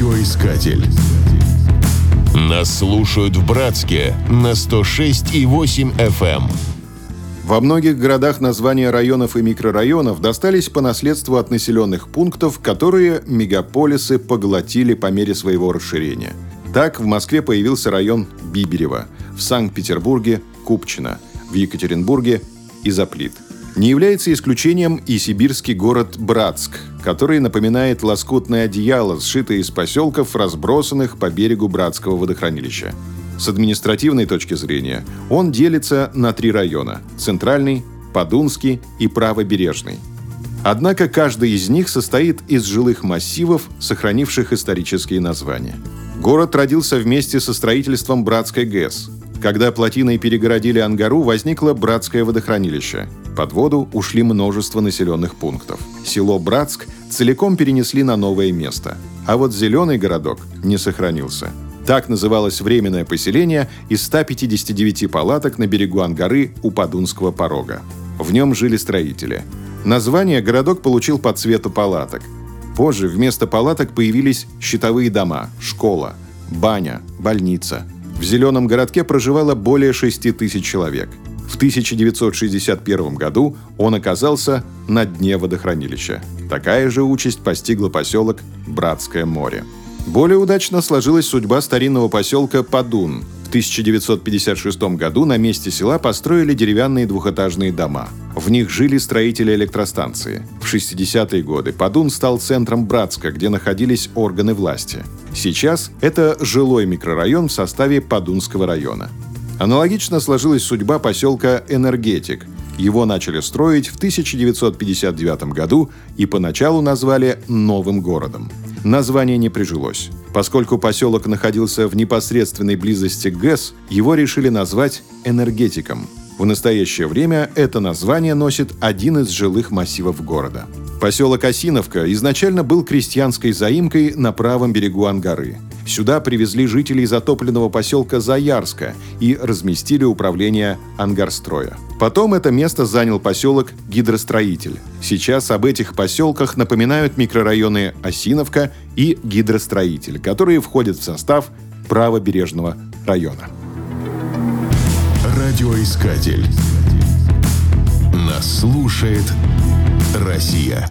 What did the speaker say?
Радиоискатель. Нас слушают в Братске на 106,8 FM. Эм. Во многих городах названия районов и микрорайонов достались по наследству от населенных пунктов, которые мегаполисы поглотили по мере своего расширения. Так, в Москве появился район Биберево, в Санкт-Петербурге – Купчино, в Екатеринбурге – Изоплит – не является исключением и сибирский город Братск, который напоминает лоскутное одеяло, сшитое из поселков, разбросанных по берегу Братского водохранилища. С административной точки зрения он делится на три района – Центральный, Подунский и Правобережный. Однако каждый из них состоит из жилых массивов, сохранивших исторические названия. Город родился вместе со строительством Братской ГЭС. Когда плотиной перегородили Ангару, возникло Братское водохранилище – под воду ушли множество населенных пунктов. Село Братск целиком перенесли на новое место. А вот зеленый городок не сохранился. Так называлось временное поселение из 159 палаток на берегу Ангары у Подунского порога. В нем жили строители. Название городок получил по цвету палаток. Позже вместо палаток появились щитовые дома, школа, баня, больница. В зеленом городке проживало более 6 тысяч человек – 1961 году он оказался на дне водохранилища. Такая же участь постигла поселок Братское море. Более удачно сложилась судьба старинного поселка Падун. В 1956 году на месте села построили деревянные двухэтажные дома. В них жили строители электростанции. В 60-е годы Падун стал центром Братска, где находились органы власти. Сейчас это жилой микрорайон в составе Падунского района. Аналогично сложилась судьба поселка Энергетик. Его начали строить в 1959 году и поначалу назвали «Новым городом». Название не прижилось. Поскольку поселок находился в непосредственной близости к ГЭС, его решили назвать «Энергетиком». В настоящее время это название носит один из жилых массивов города. Поселок Осиновка изначально был крестьянской заимкой на правом берегу Ангары – Сюда привезли жителей затопленного поселка Заярска и разместили управление Ангарстроя. Потом это место занял поселок Гидростроитель. Сейчас об этих поселках напоминают микрорайоны Осиновка и Гидростроитель, которые входят в состав правобережного района. Радиоискатель. Нас слушает Россия.